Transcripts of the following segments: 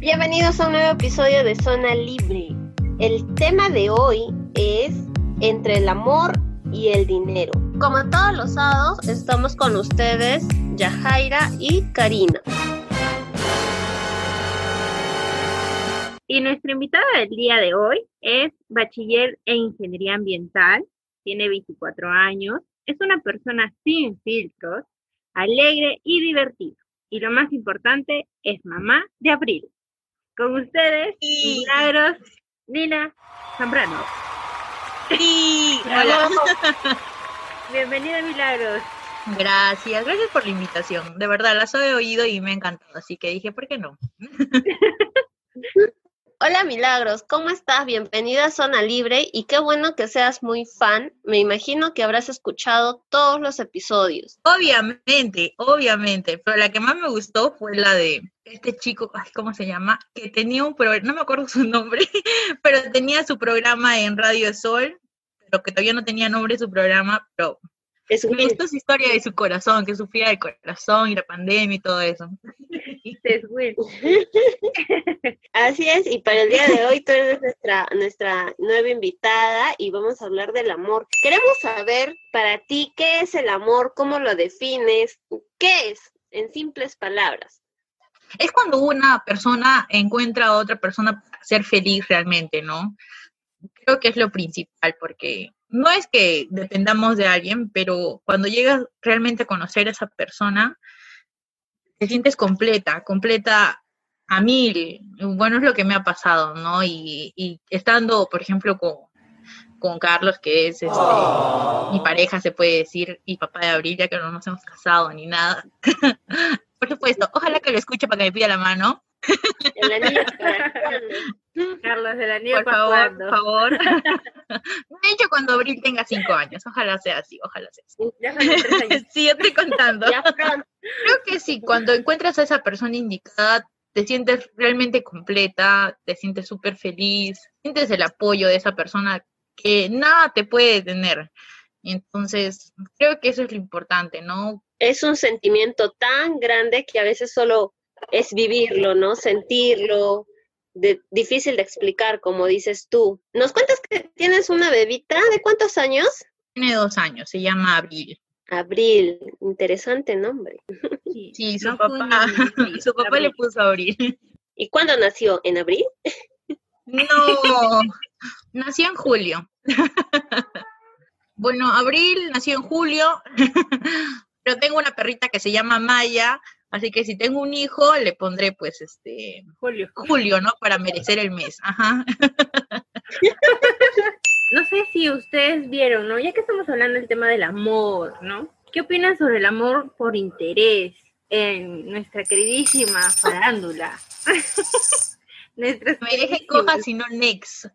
Bienvenidos a un nuevo episodio de Zona Libre. El tema de hoy es entre el amor y el dinero. Como todos los sábados, estamos con ustedes, Yajaira y Karina. Y nuestra invitada del día de hoy es bachiller en ingeniería ambiental, tiene 24 años, es una persona sin filtros, alegre y divertida. Y lo más importante, es mamá de abril. Con ustedes, Milagros Nina Zambrano. Sí, hola. Bienvenida, Milagros. Gracias, gracias por la invitación. De verdad, las he oído y me ha encantado, así que dije, ¿por qué no? Hola Milagros, ¿cómo estás? Bienvenida a Zona Libre y qué bueno que seas muy fan. Me imagino que habrás escuchado todos los episodios. Obviamente, obviamente, pero la que más me gustó fue la de este chico, ¿cómo se llama? Que tenía un programa, no me acuerdo su nombre, pero tenía su programa en Radio Sol, pero que todavía no tenía nombre su programa, pero esto es historia de su corazón, que sufría del corazón y la pandemia y todo eso. Así es, y para el día de hoy tú eres nuestra, nuestra nueva invitada y vamos a hablar del amor. Queremos saber para ti qué es el amor, cómo lo defines, qué es, en simples palabras. Es cuando una persona encuentra a otra persona para ser feliz realmente, ¿no? Creo que es lo principal, porque no es que dependamos de alguien, pero cuando llegas realmente a conocer a esa persona, te sientes completa, completa a mil. Bueno, es lo que me ha pasado, ¿no? Y, estando, por ejemplo, con, con Carlos, que es este, mi pareja, se puede decir, y papá de Abril, ya que no nos hemos casado ni nada. por supuesto, ojalá que lo escuche para que me pida la mano. El anillo para cuándo? Carlos del Anillo Por favor, por favor. De hecho, cuando Abril tenga cinco años, ojalá sea así, ojalá sea así. Ya años. Sí, yo estoy contando. Ya. Creo que sí, cuando encuentras a esa persona indicada, te sientes realmente completa, te sientes súper feliz, sientes el apoyo de esa persona que nada te puede detener. Entonces, creo que eso es lo importante, ¿no? Es un sentimiento tan grande que a veces solo es vivirlo, ¿no? Sentirlo, de- difícil de explicar, como dices tú. ¿Nos cuentas que tienes una bebita? ¿De cuántos años? Tiene dos años, se llama Abril. Abril, interesante nombre. Sí, Sí, su no papá, su papá le puso Abril. ¿Y cuándo nació? ¿En abril? No, nació en julio. Bueno, Abril nació en julio, pero tengo una perrita que se llama Maya, así que si tengo un hijo, le pondré pues este Julio. julio, ¿no? Para merecer el mes. Ajá. No sé si ustedes vieron, ¿no? Ya que estamos hablando del tema del amor, ¿no? ¿Qué opinan sobre el amor por interés en nuestra queridísima farándula? Nuestras Me deje coja, sino next.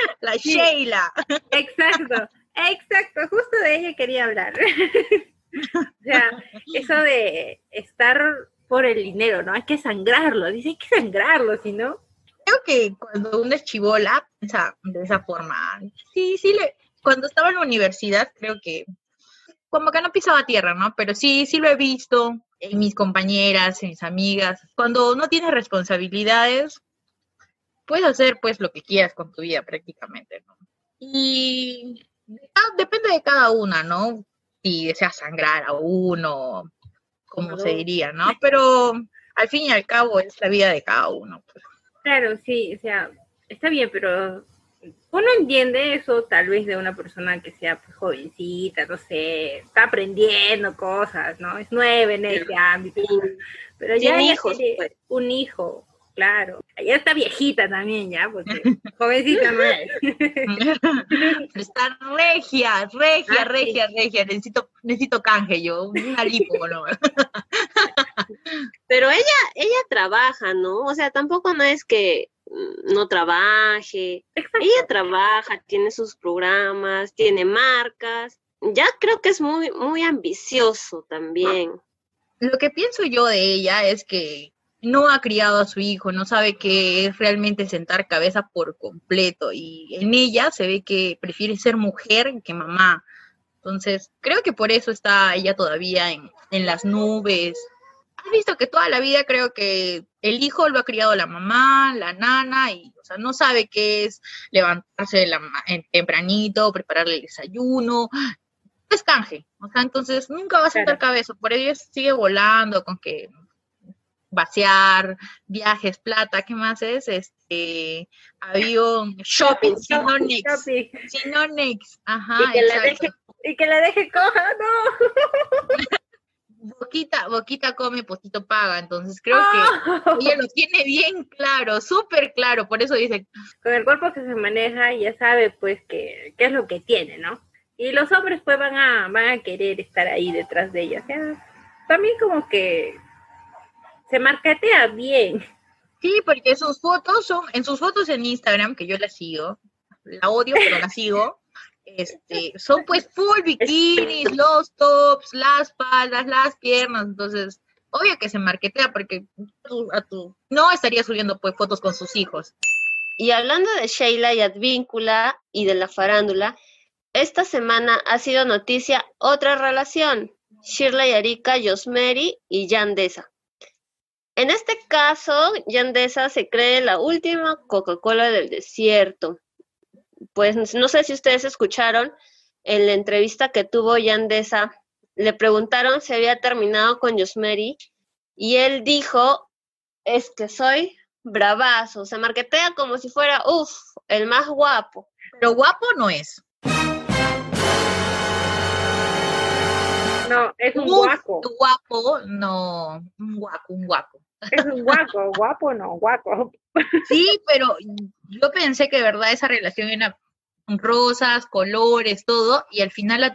La Sí. Sheila. Exacto, exacto, justo de ella quería hablar. o sea, eso de estar por el dinero, ¿no? Hay que sangrarlo, dice hay que sangrarlo, si no, Creo que cuando uno es chivola, piensa de esa forma. Sí, sí, le, cuando estaba en la universidad, creo que como que no pisaba tierra, ¿no? Pero sí, sí lo he visto en mis compañeras, en mis amigas. Cuando no tienes responsabilidades, puedes hacer pues lo que quieras con tu vida prácticamente, ¿no? Y ah, depende de cada una, ¿no? Si deseas sangrar a uno, como se diría, ¿no? Pero al fin y al cabo es la vida de cada uno. pues. claro, sí, o sea, está bien, pero uno entiende eso tal vez de una persona que sea pues, jovencita, no sé, está aprendiendo cosas, ¿no? Es nueva en ese ámbito, pero ya hijos, pues. un hijo, claro, ya está viejita también, ya, porque jovencita no es. Está regia, regia, Ah, sí. regia, regia. Necesito, necesito canje yo, una lipo, ¿no? Pero ella, ella trabaja, ¿no? O sea, tampoco no es que mm, no trabaje. Exacto. Ella trabaja, tiene sus programas, tiene marcas. Ya creo que es muy, muy ambicioso también. Lo que pienso yo de ella es que no ha criado a su hijo, no sabe qué es realmente sentar cabeza por completo y en ella se ve que prefiere ser mujer que mamá. Entonces, creo que por eso está ella todavía en, en las nubes, has visto que toda la vida creo que el hijo lo ha criado la mamá, la nana, y o sea, no sabe qué es levantarse de la, tempranito, prepararle el desayuno, es canje, o sea, entonces nunca va a sentar cabeza, por ello sigue volando con que vaciar, viajes, plata, ¿qué más es? Este, avión, shopping, Sinonix, Sinonix, ajá, y que, la deje, y que la deje coja, no. Boquita, Boquita come, Postito paga, entonces creo que ¡Ah! ella lo tiene bien claro, súper claro, por eso dice. Con el cuerpo que se maneja ya sabe pues que, qué es lo que tiene, ¿no? Y los hombres pues van a, van a querer estar ahí detrás de ella, o sea, también como que se marcatea bien. Sí, porque sus fotos son, en sus fotos en Instagram, que yo la sigo, la odio, pero la sigo, este, son pues full bikinis, los tops, las espaldas, las piernas, entonces, obvio que se marquetea porque a tu, no estaría subiendo pues fotos con sus hijos. Y hablando de Sheila y Advíncula y de la farándula, esta semana ha sido noticia otra relación, Shirley Arica, Josmeri y Yandesa. En este caso, Yandesa se cree la última Coca-Cola del desierto pues no sé si ustedes escucharon en la entrevista que tuvo Yandesa, le preguntaron si había terminado con Yosmeri y él dijo, es que soy bravazo, se marquetea como si fuera, uff, el más guapo. Pero guapo no es. No, es un guapo. Guapo, no, un guapo, un guapo. Es un guapo, guapo no, guapo. Sí, pero yo pensé que de verdad esa relación era rosas, colores, todo, y al final la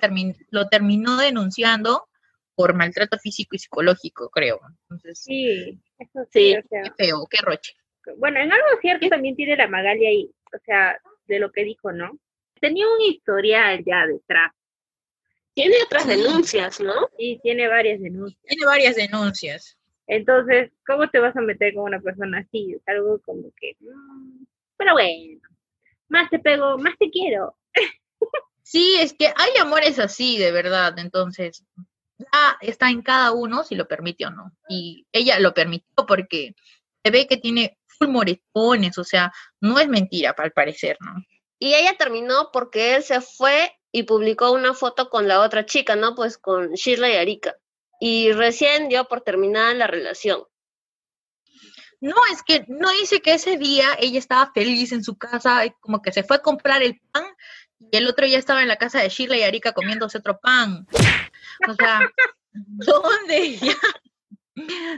lo terminó denunciando por maltrato físico y psicológico, creo. Entonces, sí, eso sí. qué feo, qué roche. Bueno, en algo cierto también tiene la Magalia ahí, o sea, de lo que dijo, ¿no? Tenía un historial ya detrás. Tiene otras denuncias, ¿no? Sí, tiene varias denuncias. Tiene varias denuncias. Entonces, ¿cómo te vas a meter con una persona así? Es algo como que... Mm, pero bueno, más te pego, más te quiero. Sí, es que hay amores así, de verdad. Entonces, ya está en cada uno si lo permite o no. Y ella lo permitió porque se ve que tiene full moretones, o sea, no es mentira, al parecer, ¿no? Y ella terminó porque él se fue y publicó una foto con la otra chica, ¿no? Pues con Shirley y Arika. Y recién dio por terminada la relación. No, es que no dice que ese día ella estaba feliz en su casa, como que se fue a comprar el pan y el otro ya estaba en la casa de Shirley y Arika comiéndose otro pan. O sea, ¿dónde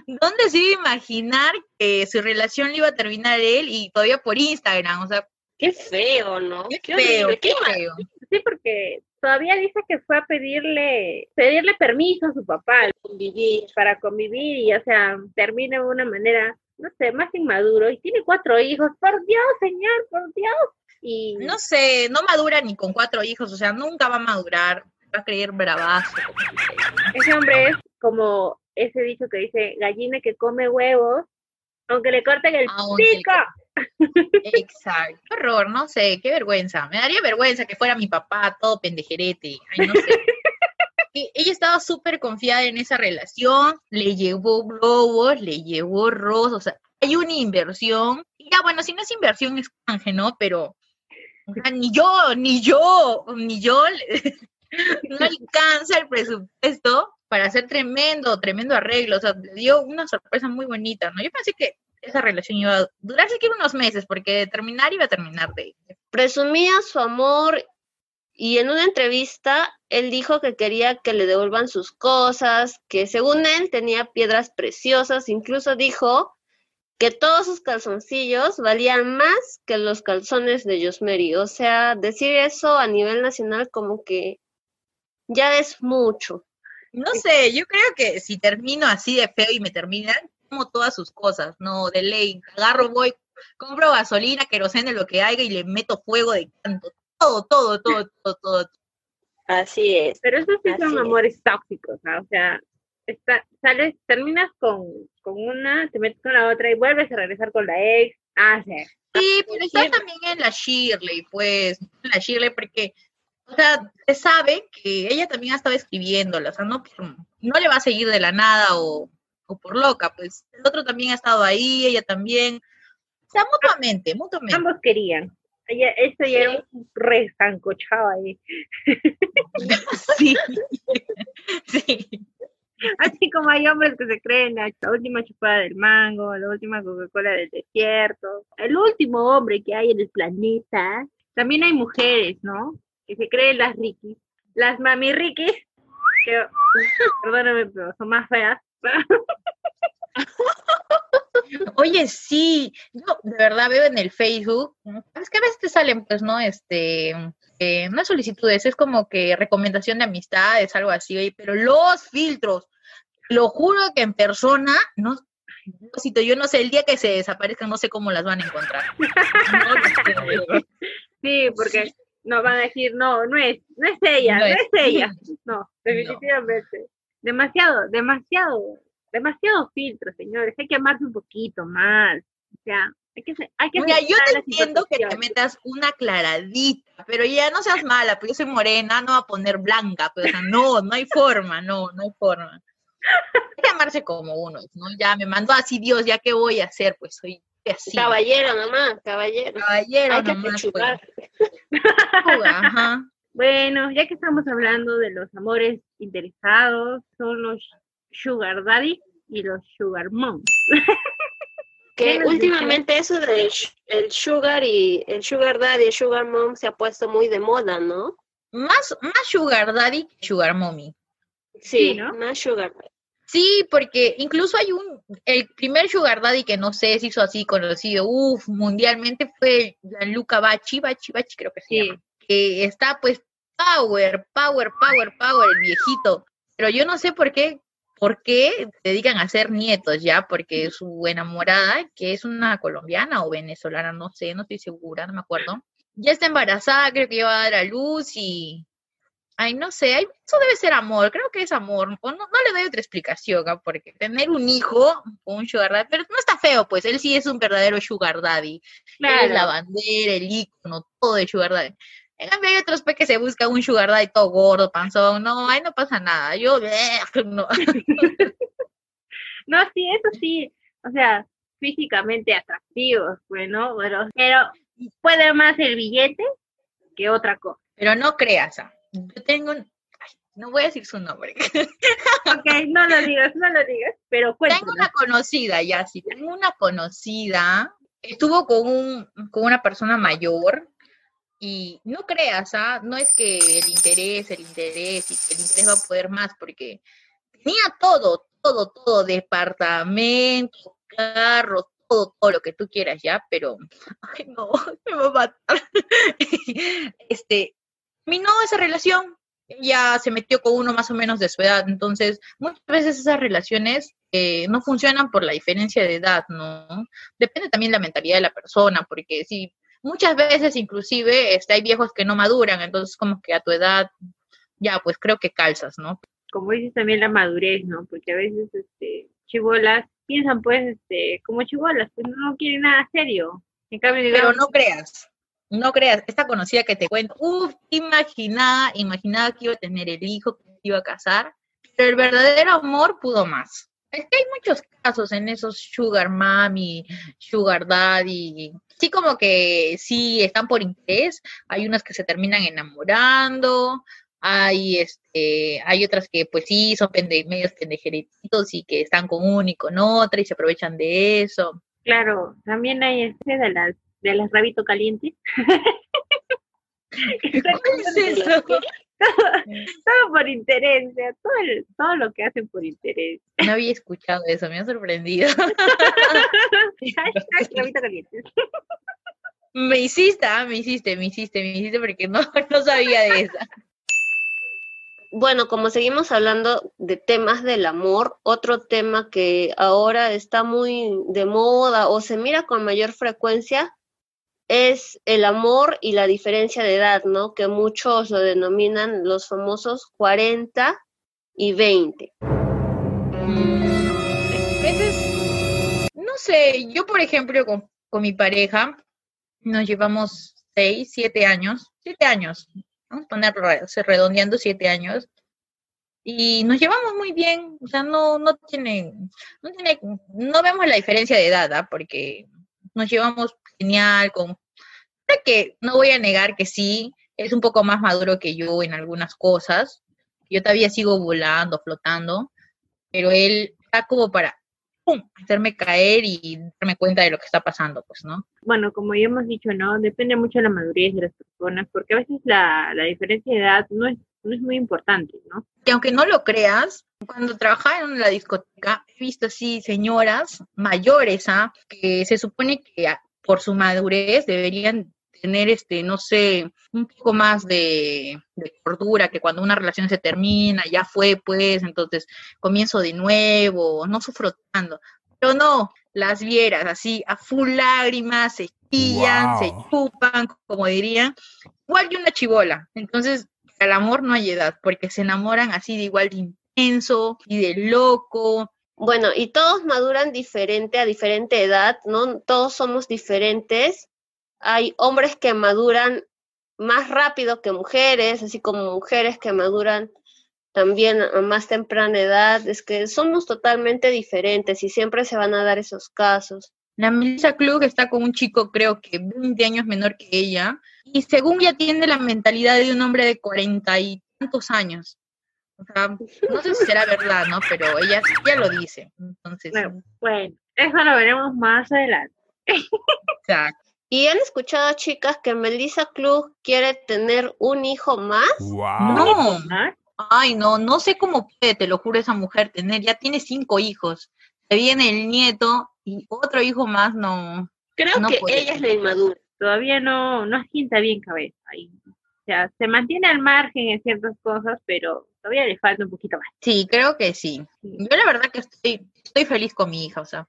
¿Dónde se iba a imaginar que su relación le iba a terminar él y todavía por Instagram? O sea, qué feo, ¿no? Qué, feo, qué feo. Sí, porque todavía dice que fue a pedirle pedirle permiso a su papá para convivir y o sea, termina de una manera no sé, más inmaduro y tiene cuatro hijos. Por Dios, señor, por Dios. Y no sé, no madura ni con cuatro hijos, o sea, nunca va a madurar, va a creer bravazo. Ese hombre es como ese dicho que dice gallina que come huevos, aunque le corten el pico. Exacto, qué horror, no sé, qué vergüenza. Me daría vergüenza que fuera mi papá todo pendejerete. Ay, no sé. ella estaba súper confiada en esa relación, le llevó globos, le llevó rosas, o sea, hay una inversión. Ya, bueno, si no es inversión es canje, ¿no? Pero ni yo, ni yo, ni yo no alcanza el presupuesto para hacer tremendo, tremendo arreglo. O sea, le dio una sorpresa muy bonita, ¿no? Yo pensé que esa relación iba a durar siquiera unos meses, porque terminar iba a terminar de... Presumía su amor y en una entrevista, él dijo que quería que le devuelvan sus cosas, que según él tenía piedras preciosas, incluso dijo que todos sus calzoncillos valían más que los calzones de Josmeri. O sea, decir eso a nivel nacional como que ya es mucho. No sé, yo creo que si termino así de feo y me terminan, como todas sus cosas, no, de ley, agarro, voy, compro gasolina, querosene, lo que haya y le meto fuego de canto todo, todo, todo, todo, todo. Así es. Pero eso sí son amores tóxicos, o sea, sales, terminas con, con, una, te metes con la otra y vuelves a regresar con la ex. Ah, sí. Sí, pero está también en la Shirley, pues, en la Shirley, porque, o sea, se sabe que ella también ha estado escribiéndola, o sea, no, no le va a seguir de la nada o o por loca, pues el otro también ha estado ahí, ella también. O sea, mutuamente, mutuamente. Ambos querían. Ella, esto ya era un re sancochado ahí. sí. sí. Así como hay hombres que se creen la, última chupada del mango, la última Coca-Cola del desierto, el último hombre que hay en el planeta. También hay mujeres, ¿no? Que se creen las rikis. Las mami rikis, que, perdóname, pero son más feas. Oye, sí, yo de verdad veo en el Facebook, es que a veces te salen, pues, ¿no? Este, eh, no solicitudes, es como que recomendación de amistades, algo así, pero los filtros, lo juro que en persona, no, yo no sé, el día que se desaparezcan, no sé cómo las van a encontrar. No, Sí, porque nos van a decir, no, no es, no es ella, No no, es. es ella. No, definitivamente. Demasiado, demasiado, demasiado filtro, señores. Hay que amarse un poquito más. O sea, hay que, hay que Mira, yo te entiendo que te metas una claradita, pero ya no seas mala, pues yo soy morena, no va a poner blanca, pues, o sea, no, no hay forma, no, no hay forma. Hay que amarse como uno, ¿no? Ya me mandó así Dios, ya qué voy a hacer, pues soy así. Caballero nomás, caballero. Caballero Hay que nomás, pues. Ajá. Bueno, ya que estamos hablando de los amores interesados, son los sugar daddy y los sugar moms. Que ¿Qué nos últimamente eso del el sugar y el sugar daddy, el sugar mom se ha puesto muy de moda, ¿no? Más, más sugar daddy que sugar mommy. Sí, Sí, ¿no? más sugar. Sí, porque incluso hay un, el primer Sugar Daddy que no sé si hizo así conocido, uff, mundialmente fue Gianluca Bacci, Bacci, Bacci creo que se Sí. llama, que está pues power, power, power, power, el viejito, pero yo no sé por qué, por qué se dedican a hacer nietos ya, porque su enamorada, que es una colombiana o venezolana, no sé, no estoy segura, no me acuerdo, ya está embarazada, creo que ya va a dar a luz y Ay, no sé, eso debe ser amor, creo que es amor, no, no le doy otra explicación, porque tener un hijo un sugar daddy, pero no está feo, pues él sí es un verdadero sugar daddy, él es la Claro. bandera, el ícono, todo de sugar daddy. En cambio hay otros pues que se buscan un sugar daddy todo gordo, panzón, no, ahí no pasa nada, yo, no. No, sí, eso sí. O sea, físicamente atractivos, bueno, pero, pero puede más el billete que otra cosa. pero no creas, ah, yo tengo un, ay, no voy a decir su nombre, Ok, no lo digas, no lo digas, pero Tengo cuéntanos. una conocida, ya sí, tengo una conocida, estuvo con un, con una persona mayor y no creas, ¿ah? No es que el interés, el interés y el interés va a poder más porque tenía todo, todo, todo, departamento, carro, todo, todo lo que tú quieras ya, pero, no, me va a matar. Este, terminó esa relación, ella se metió con uno más o menos de su edad, entonces muchas veces esas relaciones eh, no funcionan por la diferencia de edad, ¿no? Depende también de la mentalidad de la persona, porque sí, muchas veces inclusive este, hay viejos que no maduran, entonces como que a tu edad ya pues creo que calzas, ¿no? Como dices también la madurez, ¿no? Porque a veces, este, chibolas piensan pues, este, como chibolas, pues no quieren nada serio. En cambio, Pero no creas, no creas, esta conocida que te cuento, uff, imaginaba, imaginaba que iba a tener el hijo, que iba a casar, pero el verdadero amor pudo más. Es que hay muchos casos en esos sugar mommy, sugar daddy, sí como que sí están por interés, hay unas que se terminan enamorando, hay este, hay otras que pues sí son pende, medios pendejeritos y que están con una y con otra y se aprovechan de eso. claro, también hay este de las, de las rabito calientes. ¿Cuál es eso? todo por interés, o sea, todo, el- todo lo que hacen por interés. No había escuchado eso, me ha sorprendido. Me hiciste, ah, me hiciste, me hiciste, me hiciste porque no, no sabía de esa. Bueno, como seguimos hablando de temas del amor, otro tema que ahora está muy de moda o se mira con mayor frecuencia es el amor y la diferencia de edad, ¿no? Que muchos lo denominan los famosos 40 y 20. Mm, a veces, no sé, yo por ejemplo con, con mi pareja nos llevamos seis, siete años, siete años, vamos a ponerlo re- redondeando siete años, y nos llevamos muy bien, o sea, no, no tiene, no tiene, no vemos la diferencia de edad, ¿ah? porque nos llevamos genial con, que no voy a negar que sí, es un poco más maduro que yo en algunas cosas, yo todavía sigo volando, flotando, pero él está como para hacerme caer y darme cuenta de lo que está pasando, pues, ¿no? Bueno, como ya hemos dicho, ¿no? Depende mucho de la madurez de las personas, porque a veces la, la diferencia de edad no es no es muy importante, ¿no? Y aunque no lo creas, cuando trabajaba en la discoteca, he visto así señoras mayores, ¿ah? que se supone que por su madurez deberían tener, este, no sé, un poco más de, de, cordura, que cuando una relación se termina, ya fue, pues, entonces comienzo de nuevo, no sufro tanto. Pero no, las vieras así, a full lágrimas, se chillan, se chupan, como dirían, igual que una chivola. Entonces, al amor no hay edad, porque se enamoran así de igual de intenso y de loco. Bueno, y todos maduran diferente a diferente edad, ¿no? Todos somos diferentes. Hay hombres que maduran más rápido que mujeres, así como mujeres que maduran también a más temprana edad. Es que somos totalmente diferentes y siempre se van a dar esos casos. La Melissa Klug está con un chico, creo que 20 años menor que ella, y según ya tiene la mentalidad de un hombre de cuarenta y tantos años. O sea, no sé si será verdad, ¿no? Pero ella ya lo dice. Entonces. Bueno, eso lo veremos más adelante. Exacto. ¿Y han escuchado, chicas, que Melissa Klug quiere tener un hijo más? No. Ay, no, no sé cómo puede, te lo juro, esa mujer tener. Ya tiene cinco hijos. Se viene el nieto y otro hijo más, no. Creo que ella es la inmadura todavía no, no asienta bien cabeza. ahí o sea, se mantiene al margen en ciertas cosas, pero todavía le falta un poquito más. Sí, creo que sí. Yo la verdad que estoy, estoy feliz con mi hija, o sea,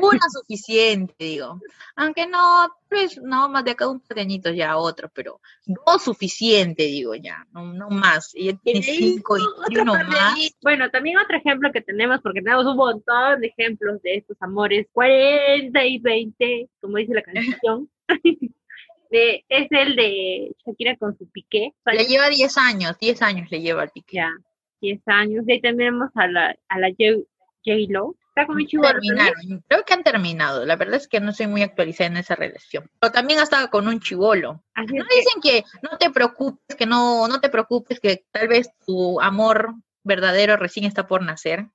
una suficiente, digo. Aunque no, pues no, más de acá un pequeñito ya otro, pero dos suficiente, digo ya, no, no más. Y tiene cinco y, uno más. Bueno, también otro ejemplo que tenemos, porque tenemos un montón de ejemplos de estos amores, 40 y 20, como dice la canción. De, es el de Shakira con su piqué. Le lleva 10 años, 10 años le lleva el piqué. Ya, 10 años. Y ahí tenemos a la, a la J-Lo, Terminaron, creo que han terminado. La verdad es que no soy muy actualizada en esa relación. Pero también ha estado con un chivolo. no dicen que no te preocupes, que no, no te preocupes, que tal vez tu amor verdadero recién está por nacer.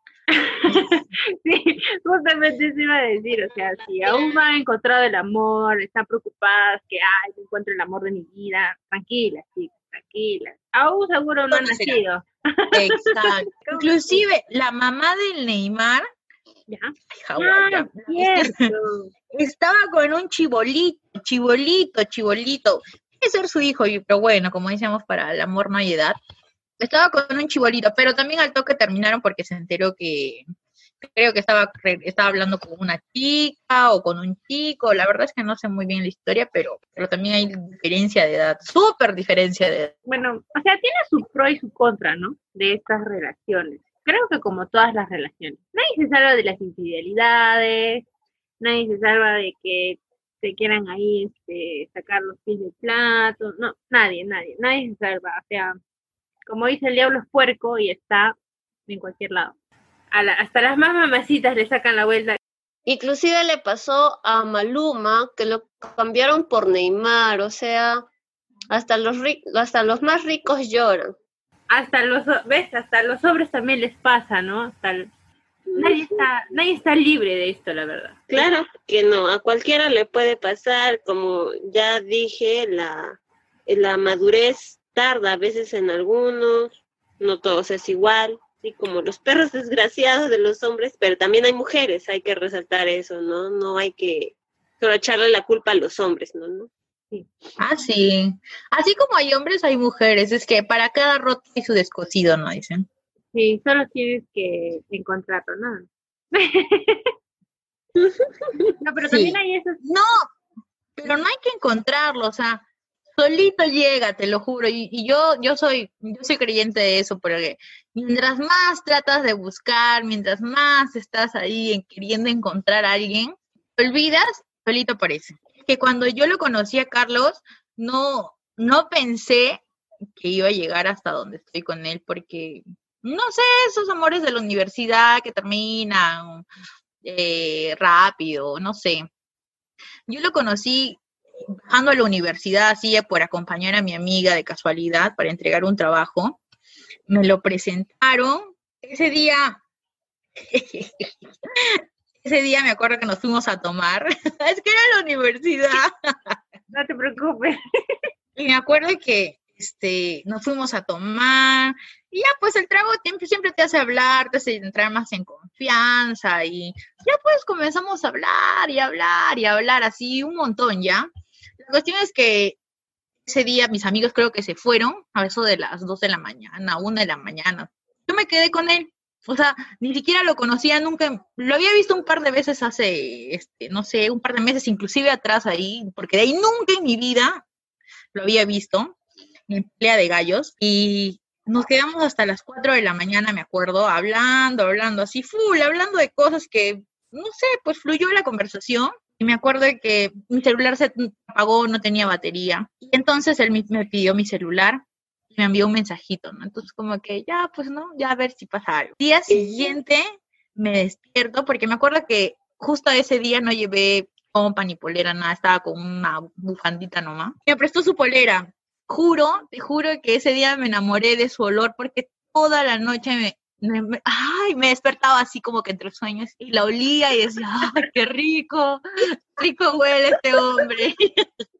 Justamente eso iba a decir, o sea, si aún no han encontrado el amor, están preocupadas que, ay, no encuentro el amor de mi vida, tranquila, chicas, tranquila. Aún seguro no han nacido. Exacto. Inclusive la mamá del Neymar Ah, estaba con un chibolito, chibolito, chibolito. Quiere ser su hijo, pero bueno, como decíamos, para el amor no hay edad. Estaba con un chibolito, pero también al toque terminaron porque se enteró que creo que estaba, estaba hablando con una chica o con un chico. La verdad es que no sé muy bien la historia, pero, pero también hay diferencia de edad, súper diferencia de edad. Bueno, o sea, tiene su pro y su contra, ¿no? De estas relaciones creo que como todas las relaciones. Nadie se salva de las infidelidades, nadie se salva de que se quieran ahí este, sacar los pies del plato, no, nadie, nadie, nadie se salva. O sea, como dice el diablo es puerco y está en cualquier lado. Hasta las más mamacitas le sacan la vuelta. Inclusive le pasó a Maluma que lo cambiaron por Neymar, o sea, hasta los, hasta los más ricos lloran hasta los, ves, hasta los hombres también les pasa, ¿no? Hasta nadie está, nadie está libre de esto, la verdad. Claro que no, a cualquiera le puede pasar, como ya dije, la, la madurez tarda a veces en algunos, no todos es igual, sí, como los perros desgraciados de los hombres, pero también hay mujeres, hay que resaltar eso, ¿no? No hay que solo echarle la culpa a los hombres, ¿no? ¿no? Ah, sí. Así como hay hombres, hay mujeres. Es que para cada roto hay su descosido, ¿no? Dicen. Sí, solo tienes que encontrarlo, ¿no? no, pero también hay esos... No, pero no hay que encontrarlo, o sea, solito llega, te lo juro. Y, y, yo, yo soy, yo soy creyente de eso, porque mientras más tratas de buscar, mientras más estás ahí queriendo encontrar a alguien, te olvidas, solito aparece que cuando yo lo conocí a Carlos, no, no pensé que iba a llegar hasta donde estoy con él, porque no sé, esos amores de la universidad que terminan eh, rápido, no sé. Yo lo conocí bajando a la universidad, así por acompañar a mi amiga de casualidad para entregar un trabajo. Me lo presentaron. Ese día, ese día me acuerdo que nos fuimos a tomar. es que era la universidad. no te preocupes. y me acuerdo que este, nos fuimos a tomar, y ya pues el trago siempre, siempre te hace hablar, te hace entrar más en confianza, y ya pues comenzamos a hablar y hablar y hablar así un montón ya. La cuestión es que ese día mis amigos creo que se fueron a eso de las 2 de la mañana, 1 de la mañana. Yo me quedé con él, o sea, ni siquiera lo conocía, nunca, lo había visto un par de veces hace, este, no sé, un par de meses, inclusive atrás ahí, porque de ahí nunca en mi vida lo había visto en pelea de gallos y nos quedamos hasta las 4 de la mañana, me acuerdo, hablando, hablando así, full, hablando de cosas que, no sé, pues fluyó la conversación. Y me acuerdo de que mi celular se apagó, no tenía batería. Y entonces él me pidió mi celular y me envió un mensajito, ¿no? Entonces como que ya, pues no, ya a ver si pasa algo. Día siguiente me despierto porque me acuerdo que justo ese día no llevé compa ni polera, nada, estaba con una bufandita nomás. Me prestó su polera juro, te juro que ese día me enamoré de su olor porque toda la noche me, me, ay, me despertaba así como que entre sueños y la olía y decía, ay, qué rico, rico huele este hombre.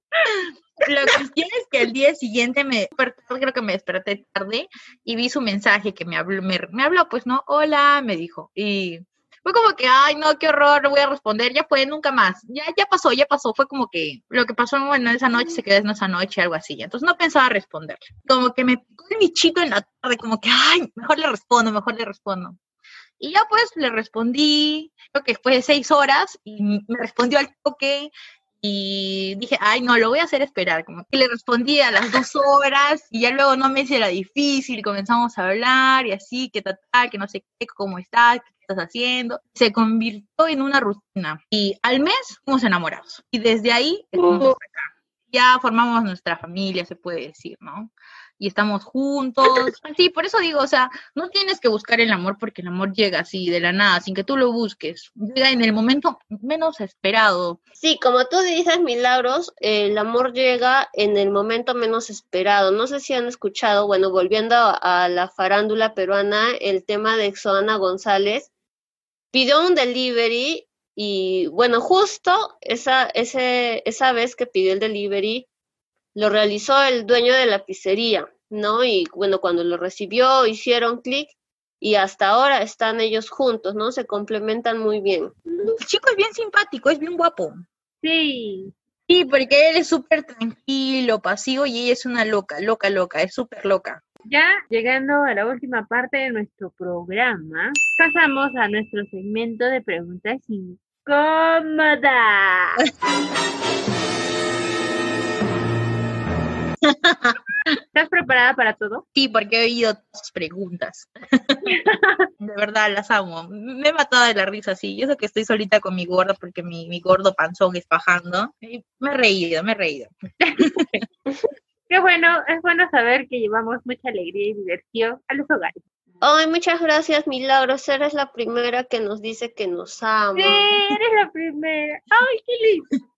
La cuestión es que el día siguiente me desperté, creo que me desperté tarde y vi su mensaje que me habló, me, me habló, pues no, hola, me dijo. Y fue como que, ay, no, qué horror, no voy a responder, ya fue, nunca más, ya, ya pasó, ya pasó, fue como que lo que pasó en esa noche se quedó en esa noche, algo así, entonces no pensaba responderle, como que me picó el bichito en la tarde, como que, ay, mejor le respondo, mejor le respondo. Y ya pues le respondí, creo que fue seis horas y me respondió al toque y dije, ay, no, lo voy a hacer esperar. Como que le respondí a las dos horas y ya luego no me hice la difícil, comenzamos a hablar y así, que tal, que no sé qué, cómo estás, qué estás haciendo. Se convirtió en una rutina y al mes fuimos enamorados. Y desde ahí estamos acá. Ya formamos nuestra familia, se puede decir, ¿no? Y estamos juntos. Sí, por eso digo, o sea, no tienes que buscar el amor porque el amor llega así de la nada, sin que tú lo busques. Llega en el momento menos esperado. Sí, como tú dices, Milagros, el amor llega en el momento menos esperado. No sé si han escuchado, bueno, volviendo a la farándula peruana, el tema de Exoana González. Pidió un delivery y bueno, justo esa, esa vez que pidió el delivery, lo realizó el dueño de la pizzería, ¿no? Y bueno, cuando lo recibió, hicieron clic y hasta ahora están ellos juntos, ¿no? Se complementan muy bien. El chico es bien simpático, es bien guapo. Sí. Sí, porque él es súper tranquilo, pasivo y ella es una loca, loca, loca, es súper loca. Ya llegando a la última parte de nuestro programa, pasamos a nuestro segmento de preguntas incómodas. ¿Estás preparada para todo? Sí, porque he oído tus preguntas. de verdad, las amo. Me he matado de la risa, sí. Yo sé que estoy solita con mi gordo porque mi, mi gordo panzón es bajando. me he reído, me he reído. Qué bueno, es bueno saber que llevamos mucha alegría y diversión a los hogares. Ay, muchas gracias, Milagros. Eres la primera que nos dice que nos ama. Sí, eres la primera. Ay, qué lindo.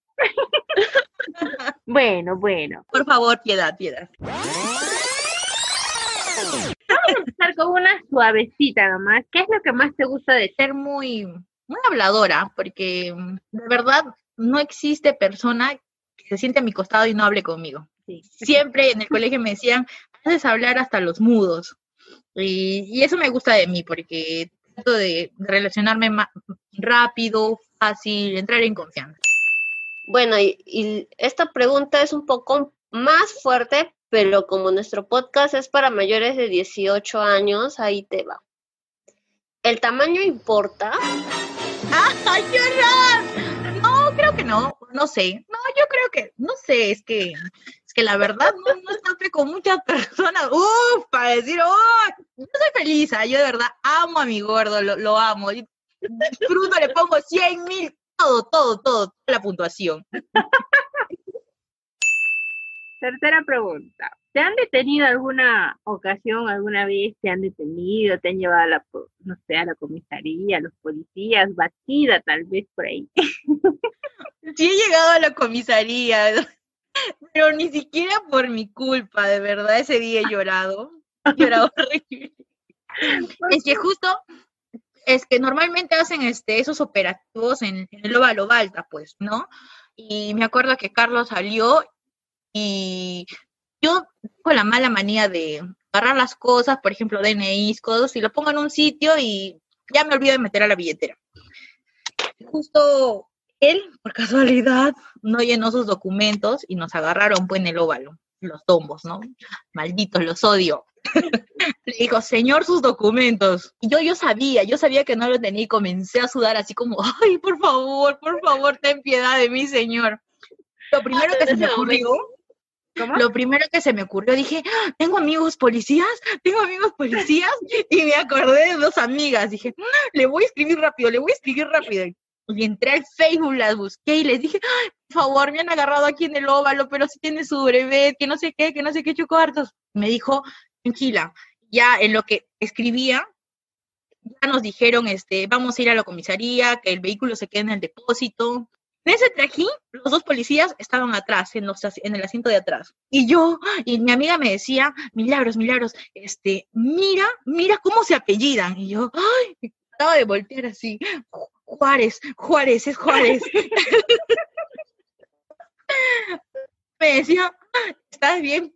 Bueno, bueno. Por favor, piedad, piedad. Vamos a empezar con una suavecita nomás. ¿Qué es lo que más te gusta de ser muy, muy habladora? Porque mm, de verdad no existe persona que se siente a mi costado y no hable conmigo. Siempre en el colegio me decían, haces hablar hasta los mudos. Y, y, eso me gusta de mí porque trato de relacionarme más rápido, fácil, entrar en confianza. Bueno, y, esta pregunta es un poco más fuerte, pero como nuestro podcast es para mayores de 18 años, ahí te va. ¿El tamaño importa? ¡Ay, qué horror! No, creo que no, no sé. No, yo creo que, no sé, es que, es que la verdad no, no estoy con muchas personas, uff, para decir, oh, yo soy feliz, ¿ah? yo de verdad amo a mi gordo, lo, lo amo. Le pongo 100 mil todo, todo, todo, toda la puntuación. Tercera pregunta. ¿Te han detenido alguna ocasión, alguna vez te han detenido, te han llevado a la, no sé, a la comisaría, a los policías, batida tal vez por ahí? Sí he llegado a la comisaría, pero ni siquiera por mi culpa, de verdad, ese día he llorado. He llorado horrible. Es que justo, es que normalmente hacen este, esos operativos en, el óvalo Balta, pues, ¿no? Y me acuerdo que Carlos salió y yo con la mala manía de agarrar las cosas, por ejemplo, DNIs, cosas, y lo pongo en un sitio y ya me olvido de meter a la billetera. Justo él, por casualidad, no llenó sus documentos y nos agarraron pues en el óvalo, los tombos, ¿no? Malditos, los odio. Le dijo, señor, sus documentos. Y yo, yo sabía, yo sabía que no lo tenía y comencé a sudar así como, ay, por favor, por favor, ten piedad de mí, señor. Lo primero que se me ocurrió, lo primero que se me ocurrió, dije, ¡Ah! tengo amigos policías, tengo amigos policías, y me acordé de dos amigas. Dije, ¡Ah! le voy a escribir rápido, le voy a escribir rápido. Y entré al Facebook, las busqué y les dije, por favor, me han agarrado aquí en el óvalo, pero si tiene su brevet, que no sé qué, que no sé qué, chocartos. Me dijo, tranquila, ya en lo que escribía, ya nos dijeron, este, vamos a ir a la comisaría, que el vehículo se quede en el depósito. En ese trajín, los dos policías estaban atrás, en, los, en el asiento de atrás. Y yo, y mi amiga me decía, milagros, milagros, este, mira, mira cómo se apellidan. Y yo, ay, estaba de voltear así, Juárez, Juárez, es Juárez. me decía, estás bien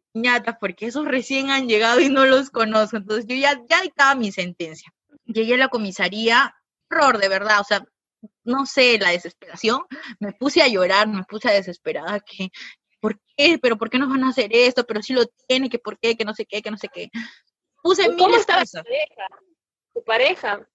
porque esos recién han llegado y no los conozco. Entonces yo ya, ya dictaba mi sentencia. Llegué a la comisaría, horror, de verdad, o sea, no sé, la desesperación, me puse a llorar, me puse a desesperada, que, ¿por qué? ¿Pero por qué nos van a hacer esto? Pero si lo tiene, que por qué, que no sé qué, que no sé qué. Puse ¿Cómo estaba tu pareja? ¿Tu pareja?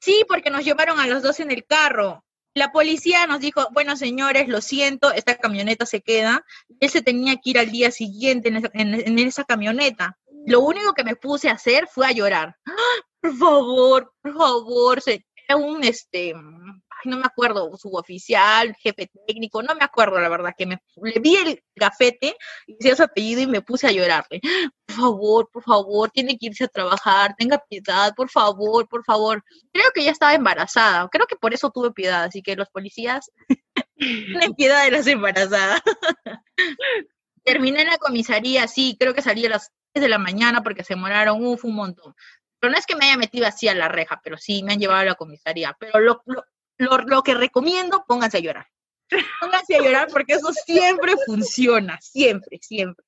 Sí, porque nos llevaron a los dos en el carro. La policía nos dijo, bueno, señores, lo siento, esta camioneta se queda. Él se tenía que ir al día siguiente en esa, camioneta. Lo único que me puse a hacer fue a llorar. ¡Ah! Por favor, por favor, era un, este, no me acuerdo, suboficial, jefe técnico, no me acuerdo la verdad, que me le vi el gafete decía su apellido y me puse a llorarle. Por favor, por favor, tiene que irse a trabajar, tenga piedad, por favor, por favor. Creo que ya estaba embarazada, creo que por eso tuve piedad, así que los policías tienen piedad de las embarazadas. Terminé en la comisaría, sí, creo que salí a las 6 de la mañana porque se demoraron, uf, un montón. Pero no es que me haya metido así a la reja, pero sí me han llevado a la comisaría. Pero lo, que recomiendo, pónganse a llorar. Pónganse a llorar porque eso siempre funciona, siempre, siempre.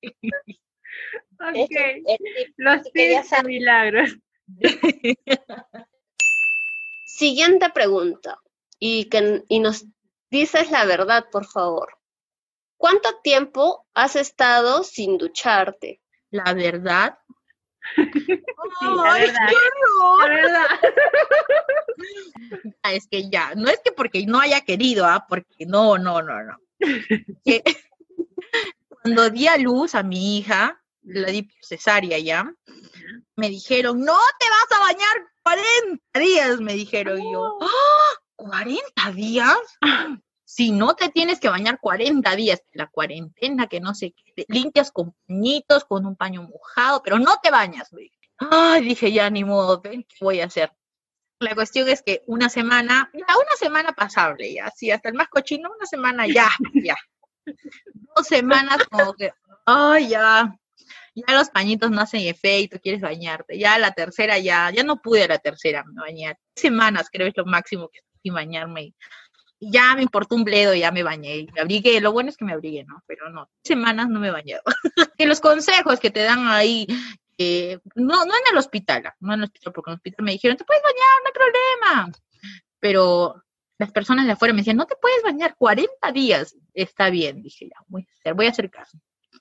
Ok, los tips milagros. Siguiente pregunta, y, que, y nos dices la verdad, por favor. ¿Cuánto tiempo has estado sin ducharte? La verdad, la verdad. Es que ya, no es que porque no haya querido, ¿ah? porque no, no, no, no. cuando di a luz a mi hija, la di cesárea ya, me dijeron, no te vas a bañar 40 días, me dijeron yo. ¿40 ¡Ah! días? Si no te tienes que bañar 40 días, la cuarentena, que no sé qué, limpias con pañitos, con un paño mojado, pero no te bañas, güey. Ay, dije, ya ni modo, ¿qué voy a hacer? La cuestión es que una semana, ya una semana pasable, ya, sí, hasta el más cochino, una semana ya, ya. Dos semanas como que, ay, ya, ya los pañitos no hacen efecto, quieres bañarte. Ya la tercera, ya, ya no pude a la tercera me bañar. Semanas creo es lo máximo que sin bañarme ya me importó un bledo, ya me bañé, me abrigué, lo bueno es que me abrigué, ¿no? Pero no, semanas no me bañé. que los consejos que te dan ahí, eh, no, no en el hospital, no en el hospital, porque en el hospital me dijeron, te puedes bañar, no hay problema. Pero las personas de afuera me decían, no te puedes bañar 40 días. Está bien, dije ya, voy a hacer, voy a hacer caso.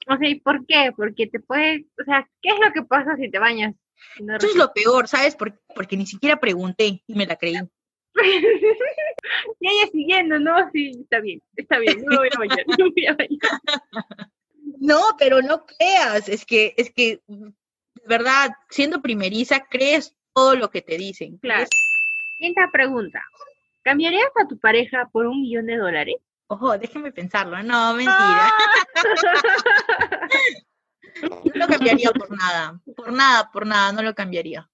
O sea, ¿y por qué? Porque te puedes, o sea, ¿qué es lo que pasa si te bañas? Eso es lo peor, ¿sabes? Porque, porque ni siquiera pregunté y me la creí. y ella siguiendo, no, sí, está bien, está bien, no voy a bañar, no voy a bañar. No, pero no creas, es que, es que, de verdad, siendo primeriza, crees todo lo que te dicen. Claro. Quinta pregunta. ¿Cambiarías a tu pareja por un millón de dólares? Ojo, déjeme pensarlo. No, mentira. Ah. No lo cambiaría por nada, por nada, por nada, no lo cambiaría.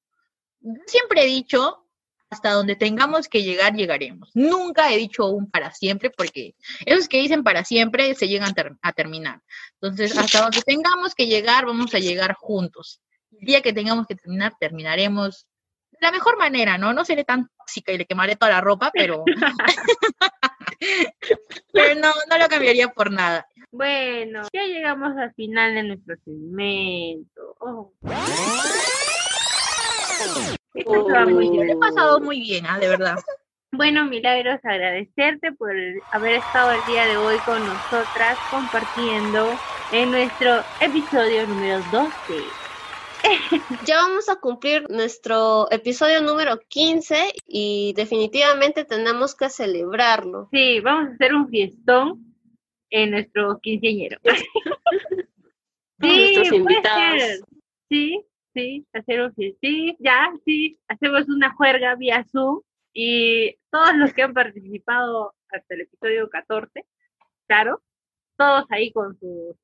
Siempre he dicho, hasta donde tengamos que llegar, llegaremos. Nunca he dicho un para siempre, porque esos que dicen para siempre se llegan a, terminar. Entonces, hasta donde tengamos que llegar, vamos a llegar juntos. El día que tengamos que terminar, terminaremos la mejor manera, ¿no? No seré tan tóxica y le quemaré toda la ropa, pero... pero no, no lo cambiaría por nada. Bueno, ya llegamos al final de nuestro segmento. Oh. He pasado muy bien, ¿ah? de verdad. Bueno, Milagros, agradecerte por haber estado el día de hoy con nosotras compartiendo en nuestro episodio número 12. Ya vamos a cumplir nuestro episodio número 15 y definitivamente tenemos que celebrarlo. Sí, vamos a hacer un fiestón en nuestro quinceañero. sí, nuestros invitados. Sí, sí, hacer un sí, ya, sí, hacemos una juerga vía Zoom y todos los que han participado hasta el episodio 14, claro, todos ahí con sus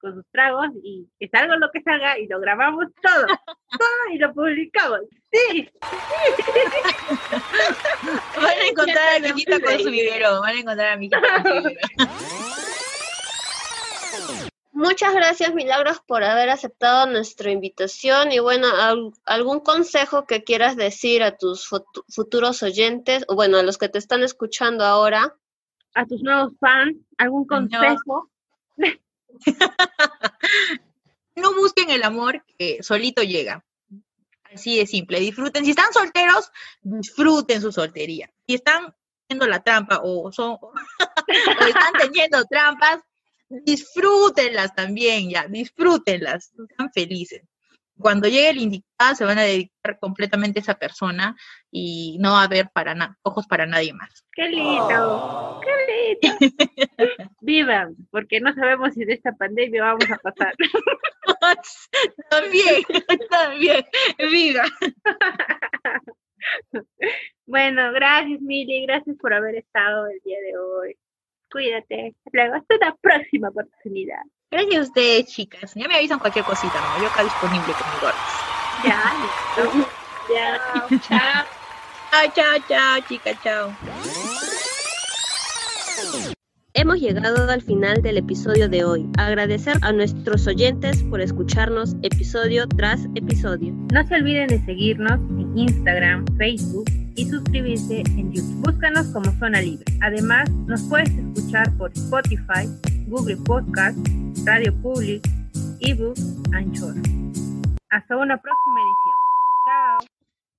con sus tragos y que salga lo que salga y lo grabamos todo, todo y lo publicamos. Sí. Van a encontrar a mi hijita con su vivero, van a encontrar a mi hijita con su vivero. Muchas gracias, Milagros, por haber aceptado nuestra invitación y bueno, algún consejo que quieras decir a tus futuros oyentes, o bueno, a los que te están escuchando ahora. A tus nuevos fans, algún consejo. no busquen el amor que solito llega. Así de simple. Disfruten. Si están solteros, disfruten su soltería. Si están haciendo la trampa o son o están teniendo trampas, disfrútenlas también, ya, disfrútenlas, sean felices. Cuando llegue el indicado se van a dedicar completamente a esa persona y no va a haber para ojos para nadie más. ¡Qué lindo! ¡Qué lindo! Vivan, porque no sabemos si de esta pandemia vamos a pasar. también, también, viva. bueno, gracias Mili, gracias por haber estado el día de hoy. Cuídate. Luego, hasta la próxima oportunidad. Gracias a ustedes, chicas. Ya me avisan cualquier cosita, ¿no? Yo acá disponible con mi gorras. Ya, listo. ya, chao. Chao, chao, chao, chicas, chao. Hemos llegado al final del episodio de hoy. Agradecer a nuestros oyentes por escucharnos episodio tras episodio. No se olviden de seguirnos en Instagram, Facebook y suscribirse en YouTube. Búscanos como Zona Libre. Además, nos puedes escuchar por Spotify, Google Podcast, Radio Public, eBooks, Anchor. Hasta una próxima edición.